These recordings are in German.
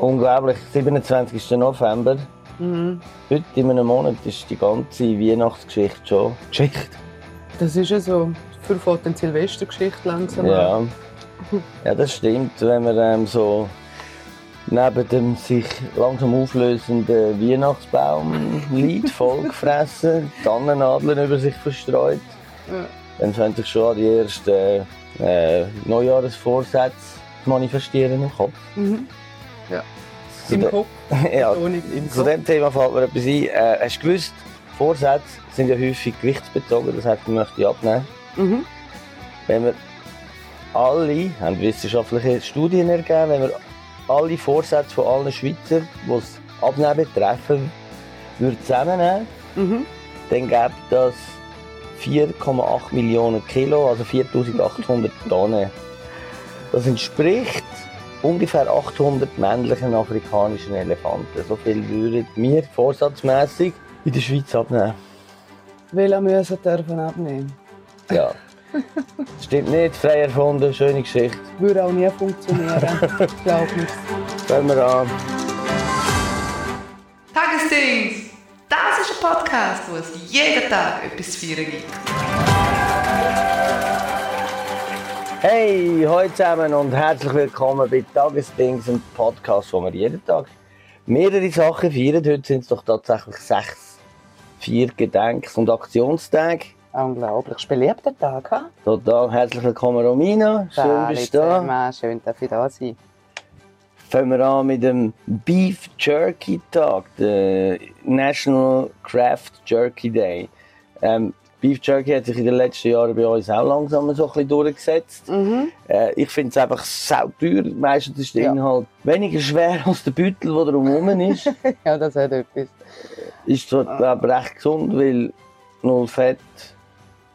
unglaublich. 27. November. Mhm. Heute in einem Monat ist die ganze Weihnachtsgeschichte schon geschickt. Das ist ja so. Für die Silvestergeschichte langsam an. Ja. ja, das stimmt. Wenn man ähm, so neben dem sich langsam auflösenden Weihnachtsbaum liegt, vollgefressen, Tannennadeln über sich verstreut, Ja. dann fängt sich schon an, die ersten äh, Neujahresvorsätze zu manifestieren im Kopf. Mhm. Ja. Zu Im Kopf. ja, Oh, nicht im zu Kopf. dem Thema fällt mir etwas ein. Äh, hast du gewusst, Vorsätze sind ja häufig gewichtsbezogen, das heißt, man möchte abnehmen. Mhm. Wenn wir alle, haben wissenschaftliche Studien ergeben, wenn wir alle Vorsätze von allen Schweizer, die es Abnehmen betreffen, würden zusammennehmen, Mhm. dann gäbe das 4,8 Millionen Kilo, also 4800 Tonnen. Das entspricht ungefähr 800 männlichen afrikanischen Elefanten. So viel würden wir vorsatzmäßig in der Schweiz abnehmen. Welche müssen dürfen abnehmen? Ja. Stimmt nicht, frei erfunden, schöne Geschichte. Würde auch nie funktionieren. ich glaube nicht. Fangen wir an. Tagesdings! Das ist ein Podcast, wo es jeden Tag etwas zu feiern gibt. Hey, hallo zusammen und herzlich willkommen bei Tagesdings, einem Podcast, wo wir jeden Tag mehrere Sachen feiern. Heute sind es doch tatsächlich sechs, vier Gedenks- und Aktionstage. Unglaublich. Beliebter Tag, ha? Total herzlich willkommen, Romina. Schön, bist du da. Schön, dass ich da sein. Fangen wir an mit dem Beef Jerky Tag, der National Craft Jerky Day. Ähm, Beef Jerky hat sich in den letzten Jahren bei uns auch langsam so ein bisschen durchgesetzt. Mhm. Äh, ich finde es einfach sauteuer. Meistens ist der Ja. Inhalt weniger schwer als der Beutel, der drumherum ist. Ja, das hat etwas. ist zwar glaub, recht gesund, weil null Fett,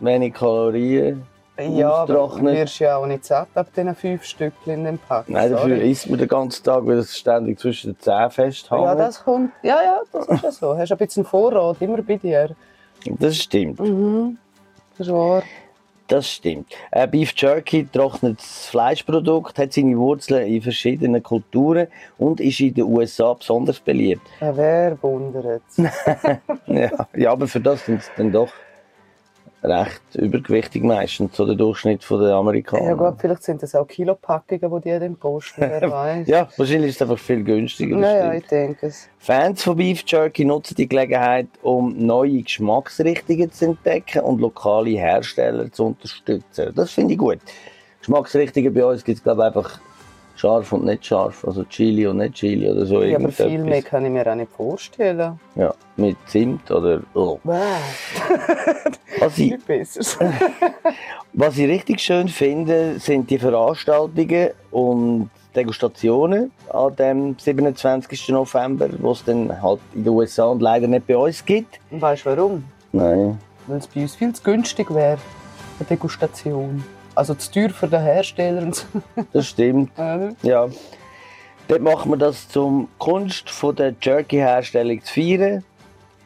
wenig Kalorien. Ja, aber du wirst ja auch nicht satt ab diesen fünf Stückchen in dem Pack. Nein, dafür Sorry. isst man den ganzen Tag, weil es ständig zwischen den Zähnen festhängt. Ja, das kommt. Ja, ja, das ist ja so. Hast ein bisschen Vorrat immer bei dir. Das stimmt. Mhm. Das ist wahr. Das stimmt. Äh, Beef Jerky, trockenes Fleischprodukt, hat seine Wurzeln in verschiedenen Kulturen und ist in den USA besonders beliebt. Ja, wer wundert Ja, ja aber für das sind sie dann doch recht übergewichtig meistens, so der Durchschnitt der Amerikaner. Ja gut, vielleicht sind das auch Kilopackungen, die die dann posten, wer weiß. Ja, wahrscheinlich ist es einfach viel günstiger. Naja, ich denke es. Fans von Beef Jerky nutzen die Gelegenheit, um neue Geschmacksrichtungen zu entdecken und lokale Hersteller zu unterstützen. Das finde ich gut. Geschmacksrichtungen bei uns gibt es, glaube ich, einfach scharf und nicht scharf. Also Chili und nicht Chili oder so. Ja, aber viel mehr kann ich mir auch nicht vorstellen. Ja, mit Zimt oder. Oh. Wow, Was, ich, was ich richtig schön finde, sind die Veranstaltungen und Degustationen an dem 27. November, wo es dann halt in den USA und leider nicht bei uns gibt. Und weißt du warum? Nein. Weil es bei uns viel zu günstig wäre, eine Degustation. Also zu teuer für den Hersteller. Das stimmt, ja. Dort macht man das zum Kunst von der Jerky-Herstellung zu feiern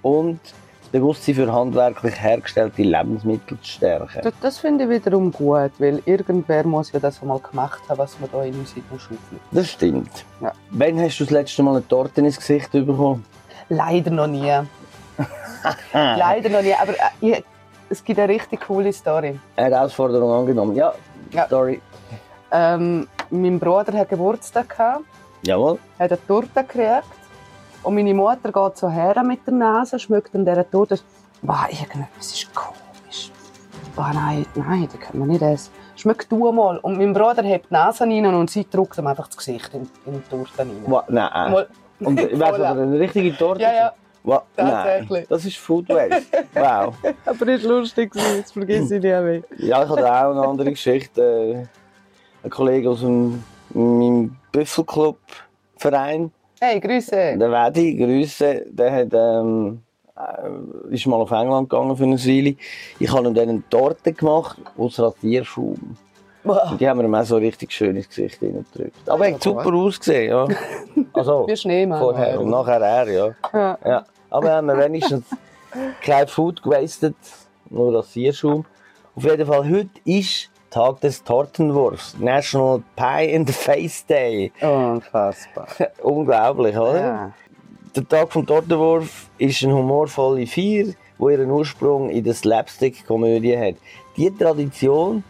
und das Bewusstsein für handwerklich hergestellte Lebensmittel zu stärken. Das, das finde ich wiederum gut, weil irgendwer muss ja das einmal gemacht haben, was man da in uns schaufeln. Das stimmt. Ja. Wann hast du das letzte Mal eine Torte ins Gesicht bekommen? Leider noch nie. Leider noch nie, aber äh, ich, es gibt eine richtig coole Story. Eine Herausforderung angenommen. Ja, Ja. sorry. Ähm, mein Bruder hat Geburtstag gehabt, Jawohl. hat eine Torte gekriegt und meine Mutter geht so her mit der Nase, schmeckt an dieser Torte. Wow, irgendetwas ist komisch. Wow, nein, nein, das kann man nicht essen. Schmeck du mal. Und mein Bruder hebt die Nase rein und sie drückt ihm einfach das Gesicht in, in die Torte rein. Wa- Nein. Mal- Und Voll. aber eine richtige Torte? Ja, ja. Wa- Nein. Das ist Food Waste. Wow. Aber war lustig, das vergesse ich nie mehr. Ja, ich habe auch eine andere Geschichte. Äh, Ein Kollege aus dem, meinem Büffelclub-Verein, Hey, Grüße. der Wedi, Grüße, der hat, ähm, äh, ist mal auf England gegangen für eine Weile. Ich habe ihm dann eine Torte gemacht aus Rasierschaum. Und die haben wir ihm auch so richtig schön ins Gesicht reingedrückt. Aber er hat Ja, super ausgesehen, ja. Also, Wie Schneemann. vorher und nachher er, ja. Ja. ja. Aber haben wir wenigstens kein Food gewastet, nur Rasierschaum. Auf jeden Fall, heute ist Tag des Tortenwurfs. National Pie in the Face Day. Unfassbar. Unglaublich, oder? Ja. Der Tag vom Tortenwurf ist eine humorvolle Feier, die ihren Ursprung in der Slapstick-Komödie hat. Die Tradition,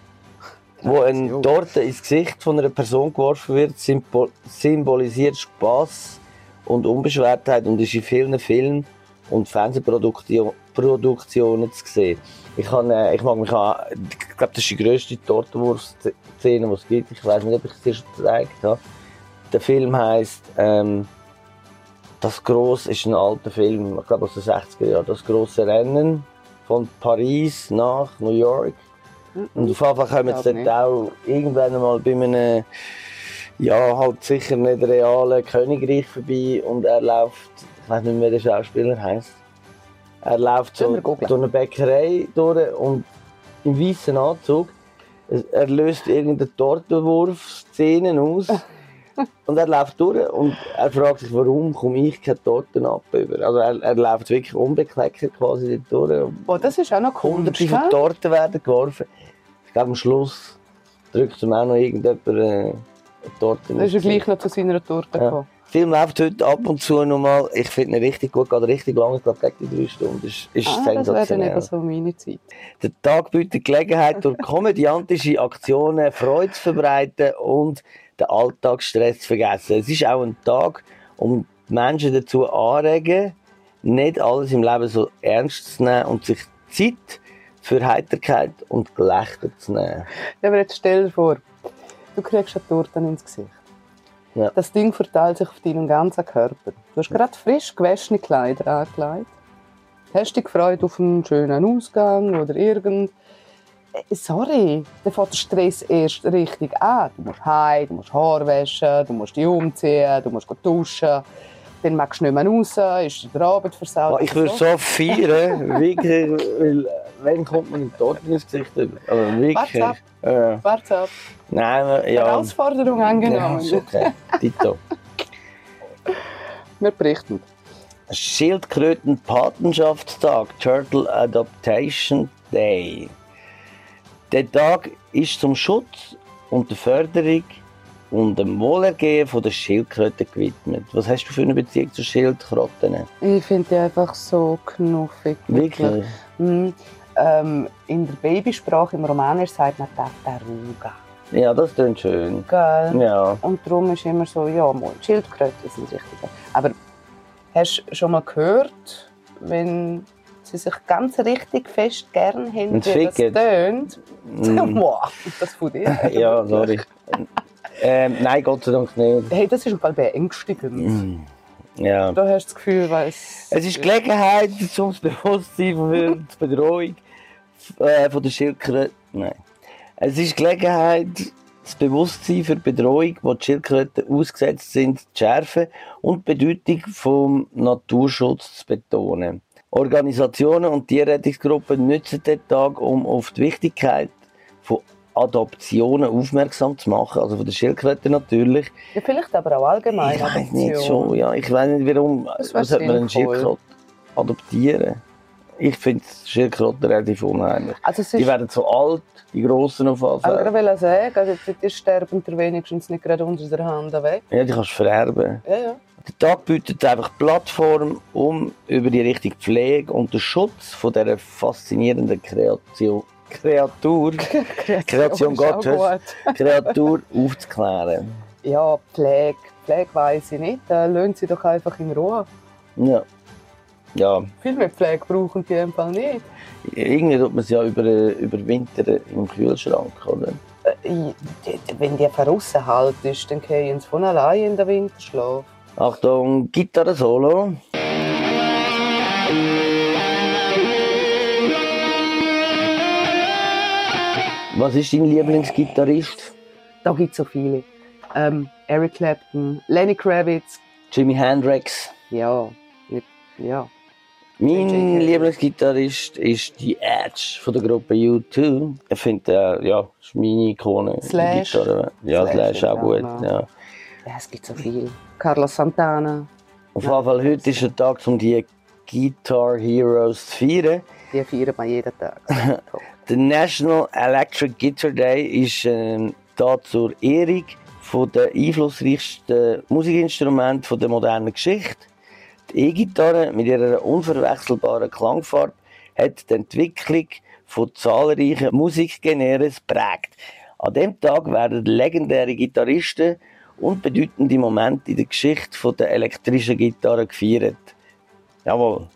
wo Tradition. Torte ins Gesicht von einer Person geworfen wird, symbol symbolisiert Spaß und Unbeschwertheit und ist in vielen Filmen und Fernsehproduktionen Produktionen zu sehen. Ich, kann, äh, ich mag mich an, ich glaube, das ist die grösste Tortenwurf-Szene, die es gibt. Ich weiß nicht, ob ich es dir schon gezeigt habe. Der Film heisst ähm, Das Gross ist ein alter Film, ich glaube aus den 60er Jahren. Das große Rennen von Paris nach New York. Und auf Fall kommen sie dort auch irgendwann einmal bei einem, ja, halt sicher nicht realen Königreich vorbei und er läuft, ich weiß nicht mehr, wie der Schauspieler heißt. Er läuft so durch eine Bäckerei durch und im weißen Anzug. Er löst irgendeine Tortenwurf-Szene aus. Und er läuft durch und er fragt sich, warum komme ich keine Torten ab? über? Also er, er läuft wirklich unbekleckert quasi dort durch. Oh, das ist auch noch Kunst. Hunderte von? Torten werden geworfen. Ich glaube, am Schluss drückt ihm auch noch irgendjemand äh, eine Torte. Da ist er gleich noch zu seiner Torte Ja. gekommen. Der Film läuft heute ab und zu nochmal. Ich finde ihn richtig gut, geht richtig lang, ich glaube gegen die drei Stunden. Ist, ist Ah, das wäre dann sensationell. eben so meine Zeit. Der Tag bietet Gelegenheit, durch komödiantische Aktionen Freude zu verbreiten und den Alltagsstress zu vergessen. Es ist auch ein Tag, um die Menschen dazu anregen, nicht alles im Leben so ernst zu nehmen und sich Zeit für Heiterkeit und Gelächter zu nehmen. Ja, aber jetzt stell dir vor, du kriegst eine Torte ins Gesicht. Ja. Das Ding verteilt sich auf deinen ganzen Körper. Du hast gerade frisch gewaschene Kleider angelegt. Hast dich gefreut auf einen schönen Ausgang oder irgend... Äh, Sorry, dann fängt der Stress erst richtig an. Du musst heim, du musst Haar waschen, du musst dich umziehen, du musst duschen. Dann magst du nicht mehr raus, ist der Abend versaut. Ich würde so feiern, wirklich, weil wenn kommt man in Torten ins Gesicht über? Also Warte wirklich. ab. Äh, Warte ab. nein, ja. Herausforderung ja, angenommen. ist okay. Tito. Wir berichten. Schildkröten-Patenschaftstag, Turtle Adaptation Day. Der Tag ist zum Schutz und der Förderung und dem Wohlergehen von der Schildkröten gewidmet. Was hast du für eine Beziehung zu Schildkröten? Ich finde die einfach so knuffig. Wirklich? Mhm. Ähm, in der Babysprache im Romanisch sagt man Tartaruga. Ja, das klingt schön. Gell? Ja. Und darum ist immer so, ja, mal, Schildkröten sind richtig. Aber hast du schon mal gehört, wenn sie sich ganz richtig fest gern haben, Und wie das tönt? Mm. Wow, das von dir. ja, sorry. ähm, nein, Gott sei Dank nicht. Hey, das ist Fall beängstigend. Mm. Ja. Da hast du das Gefühl, weil es... Es ist Gelegenheit zum Bewusstsein für die Bedrohung äh, von der Schildkröte. Nein. Es ist Gelegenheit, das Bewusstsein für die Bedrohung, wo die Schildkröten ausgesetzt sind, zu schärfen und die Bedeutung vom Naturschutz zu betonen. Organisationen und Tierrettungsgruppen nutzen den Tag, um auf die Wichtigkeit von Adoptionen aufmerksam zu machen, also von der Schildkröte natürlich. Ja, vielleicht aber auch allgemein. Ich weiß nicht schon, ja. Ich weiß nicht, warum sollte man einen. Schildkröte adoptieren. Ich finde Schildkröten relativ unheimlich. Also Die werden so alt, die Grossen auf alle aber ich will sagen, also die, sterben wenigstens nicht gerade unter der Hand weg. Ja, die kannst du vererben. Ja, ja. Der Tag bietet einfach Plattform, um über die richtige Pflege und den Schutz von dieser faszinierenden Kreation, Kreatur, Kreation auch Gottes, gut. Kreatur aufzuklären. Ja, Pflege. Pflege weiss ich nicht. Äh, lassen sie doch einfach in Ruhe. Ja. Ja, Viel mehr Pflege brauchen die Fall nicht. irgendwie tut man es ja über, überwintern im Kühlschrank, oder? Äh, wenn die verrissen halt ist, dann gehen sie von allein in den Winterschlaf. Achtung, Gitarre-Solo. Was ist dein Lieblingsgitarrist? Da gibt es so viele. Ähm, Eric Clapton, Lenny Kravitz. Jimi Hendrix. Ja, ja. Mein. Lieblingsgitarrist ist die Edge von der Gruppe U2. Ich finde, äh, ja, ist meine Ikone. Slash. Gitarre. Ja, Slash Slash auch gut. noch. Ja. Ja, es gibt so viele. Carlos Santana. Auf jeden Fall, heute ist der Tag, um die Guitar Heroes zu feiern. Die feiern wir jeden Tag. Der National Electric Guitar Day ist ähm, da zur Ehrung von der einflussreichsten Musikinstrumente der modernen Geschichte. Die E-Gitarre mit ihrer unverwechselbaren Klangfarbe hat die Entwicklung von zahlreichen Musikgenres prägt. An dem Tag werden legendäre Gitarristen und bedeutende Momente in der Geschichte der elektrischen Gitarre gefeiert. Jawohl.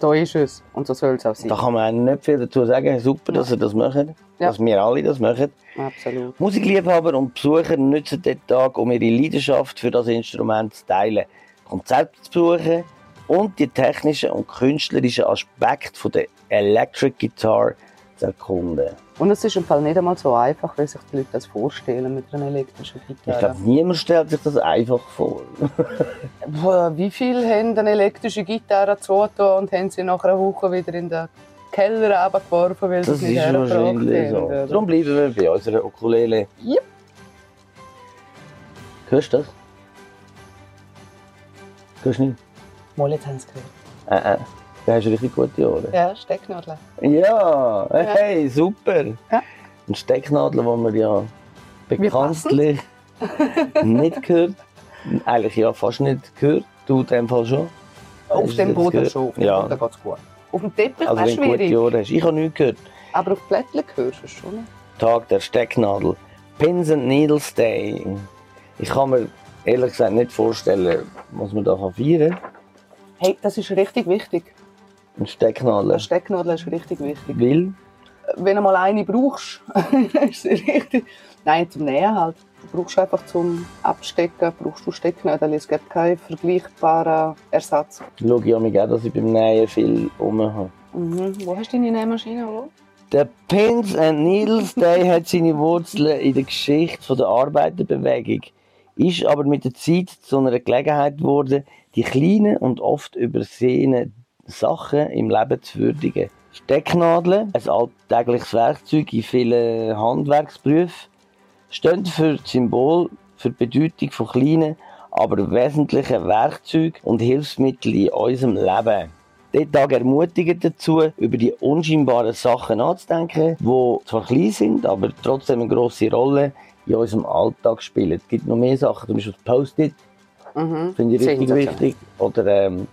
Da ist es. Und so soll es auch sein. Da kann man nicht viel dazu sagen. Super, dass ihr das macht. Ja. Dass wir alle das machen. Absolut. Musikliebhaber und Besucher nutzen den Tag, um ihre Leidenschaft für das Instrument zu teilen, Konzepte zu besuchen und die technischen und künstlerischen Aspekte der Electric Guitar zu erkunden. Und es ist im Fall nicht einmal so einfach, wie sich die Leute das vorstellen mit einer elektrischen Ich Gitarre. glaube, niemand stellt sich das einfach vor. Wie viele haben eine elektrische Gitarre zugetan und haben sie nach einer Woche wieder in den Keller runtergeworfen, weil sie Das es ist nicht hergebracht so. haben? oder? Darum bleiben wir bei unserer Ukulele. Yep. Hörst du das? Hörst du nicht? Mal, jetzt haben sie gehört. Äh, äh. Da hast du richtig gute Ohren. Ja, Stecknadel. Ja, hey, super. Ja. Ein Stecknadel, den man ja bekanntlich nicht gehört. Eigentlich ja fast nicht gehört. Du in dem Fall schon. Hast Auf du dem Boden gehört? schon, auf dem Ja. Boden geht es gut. Auf dem Teppich Also wäre wenn du gute schwierig, Ohren hast. Ich habe nichts gehört. aber auf Blättchen hörst du es schon. Tag der Stecknadel. Pins and Needles Day. Ich kann mir ehrlich gesagt nicht vorstellen, was man da feiern kann. Hey, das ist richtig wichtig. Ein Stecknadel. Eine Stecknadel ist richtig wichtig. Weil, Wenn du mal eine brauchst, ist sie richtig. Nein, zum Nähen halt. Du brauchst einfach zum Abstecken, brauchst du Stecknadel. Es gibt keinen vergleichbaren Ersatz. schaue ich mich auch, dass ich beim Nähen viel rum habe. Mhm. Wo hast du deine Nähmaschine? Wo? Der Pins and Needles Day hat seine Wurzeln in der Geschichte der Arbeiterbewegung, ist aber mit der Zeit zu einer Gelegenheit geworden, die kleinen und oft übersehenen Sachen im Leben zu würdigen. Stecknadeln, ein alltägliches Werkzeug in vielen Handwerksberufen, stehen für das Symbol für die Bedeutung von kleinen, aber wesentlichen Werkzeugen und Hilfsmitteln in unserem Leben. Dieser Tag ermutigt dazu, über die unscheinbaren Sachen nachzudenken, die zwar klein sind, aber trotzdem eine grosse Rolle in unserem Alltag spielen. Es gibt noch mehr Sachen, zum Beispiel Post-it, Mhm. finde ich richtig wichtig. Oder ähm,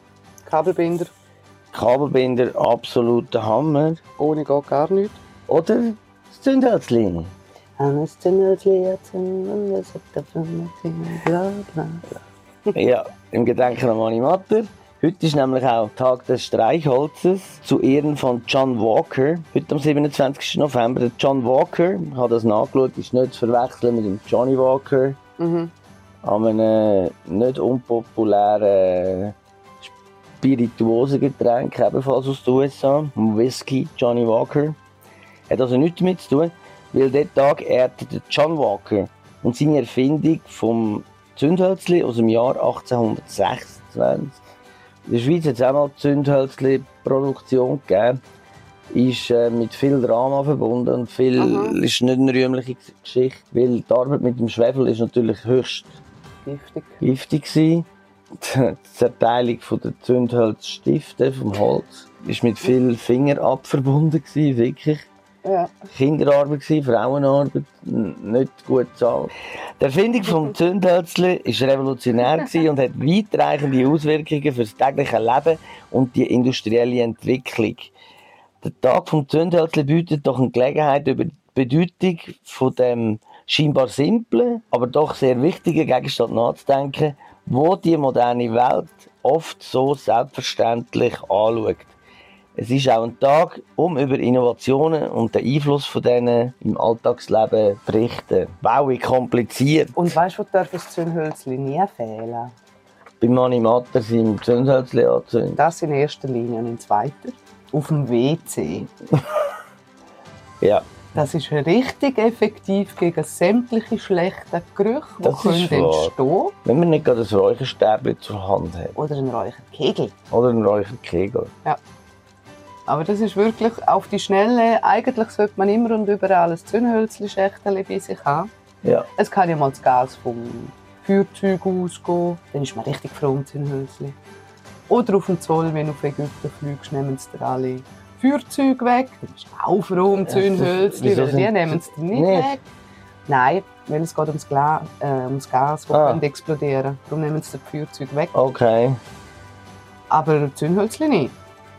Kabelbinder. Kabelbinder, absoluter Hammer. Ohne geht gar nichts. Oder das Zündhölzchen. Eines Zündelchen erzünden, das hat der bla bla bla. ja, im Gedenken an meine Mutter. Heute ist nämlich auch Tag des Streichholzes zu Ehren von John Walker. Heute am 27. November. Der John Walker, ich habe das nachgeschaut, ist nicht zu verwechseln mit dem Johnny Walker. Mhm. An einem nicht unpopulären Spirituosengetränk, ebenfalls aus den USA. Whisky, Johnny Walker. Hat also nichts damit zu tun, weil dieser Tag ehrte der John Walker und seine Erfindung vom Zündhölzli aus dem Jahr 1826. In der Schweiz hat es auch mal Zündhölzli-Produktion gegeben. Ist äh, mit viel Drama verbunden und viel Aha. ist nicht eine rühmliche Geschichte, weil die Arbeit mit dem Schwefel ist natürlich höchst Giftig. giftig gewesen. Die Zerteilung der Zündholzstifte vom Holz ist mit viel Fingerab verbunden gewesen, wirklich. Ja. Kinderarbeit gewesen, Frauenarbeit, nicht gut bezahlt. Die Erfindung vom Zündhölzli ist revolutionär gewesen und hat weitreichende Auswirkungen für das tägliche Leben und die industrielle Entwicklung. Der Tag vom Zündhölzli bietet doch eine Gelegenheit über die Bedeutung von dem scheinbar simplen, aber doch sehr wichtigen Gegenstand nachzudenken, wo die moderne Welt oft so selbstverständlich anschaut. Es ist auch ein Tag, um über Innovationen und den Einfluss von denen im Alltagsleben zu berichten. Wow, wie kompliziert. Und weißt du, wo darf das Zündhölzchen nie fehlen? Bei Mani Matter sind im Zündhölzli anzünden. Das in erster Linie und in zweiter auf dem WC. Ja, Das ist richtig effektiv gegen sämtliche schlechte Gerüche, die Das können ist wahr. entstehen wenn man nicht gerade ein Räucherstäbchen zur Hand hat. Oder einen Räucherkegel. Oder einen Räucherkegel. Aber das ist wirklich auf die Schnelle. Eigentlich sollte man immer und überall ein Zündhölzli-Schächtel bei sich haben. Ja, Es kann ja mal das Gas vom Feuerzeug ausgehen. Dann ist man richtig froh um Zündhölzli. Oder auf dem Zoll, wenn du auf Ägypten fliegst, nehmen sie dir alle Feuerzeug weg. Aufräumen, Zündhölzchen, weil die nehmen es nicht, nicht? weg. Nein, weil es geht ums, Gla äh, ums Gas, das Ah. könnte explodieren. Darum nehmen sie das Feuerzeug weg. Okay, Aber Zündhölzchen nicht.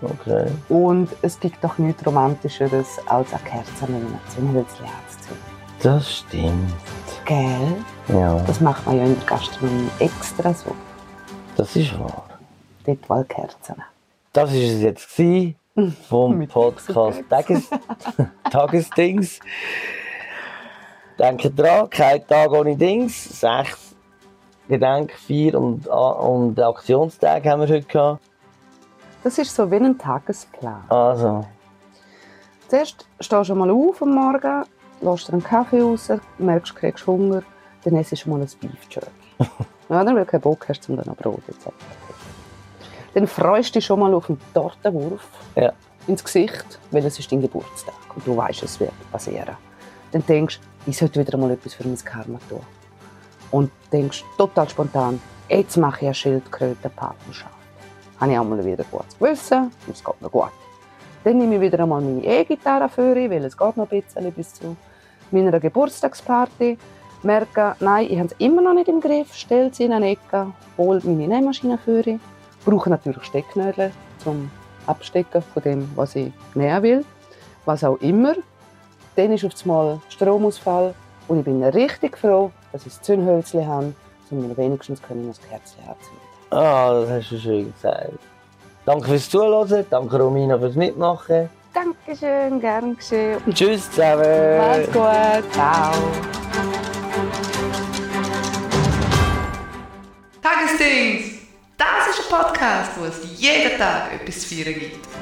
okay. Und es gibt doch nichts Romantischeres als eine Kerze mit einem Zündhölzchen anzuzünden. Das stimmt. Gell? Ja, Das macht man ja in der Gastronomie extra so. das ist wahr. Dort mal Kerzen. Das war es jetzt gewesen vom Podcast. Tages Tagesdings. Denkt dran, kein Tag ohne Dings. Sechs Gedenk-, Vier- und, und Aktionstage haben wir heute gehabt. Das ist so wie ein Tagesplan. Also, Zuerst stehst du mal auf am Morgen, lässt dir einen Kaffee raus, merkst, du kriegst Hunger, dann isst du mal ein Beef Jerky. ja, dann, weil du keinen Bock hast, um dann noch Brot etc. Dann freust du dich schon mal auf einen Tortenwurf Ja. ins Gesicht, weil es ist dein Geburtstag und du weißt, es wird passieren. Dann denkst du, ich sollte wieder mal etwas für mein Karma tun. Und denkst total spontan, jetzt mache ich eine Schildkrötenpartnerschaft. Habe ich auch mal wieder gutes Gewissen, und es geht mir gut. Dann nehme ich wieder einmal meine E-Gitarre für, weil es geht noch ein bisschen bis zu meiner Geburtstagsparty. Merke, nein, ich habe es immer noch nicht im Griff, stelle sie in eine Ecke, hole meine Nähmaschine für, brauche natürlich Stecknägel zum Abstecken von dem, was ich nähen will, was auch immer. Dann ist auf einmal Stromausfall und ich bin richtig froh, dass ich das Zündhölzchen habe, um mir wenigstens können das Kerzchen anzünden. ah, das hast du schön gesagt. Danke fürs Zuhören, danke Romina fürs Mitmachen. Dankeschön, gern geschehen. Tschüss zusammen. Macht's gut. Ciao. Podcast, wo es jeden Tag etwas zu feiern gibt.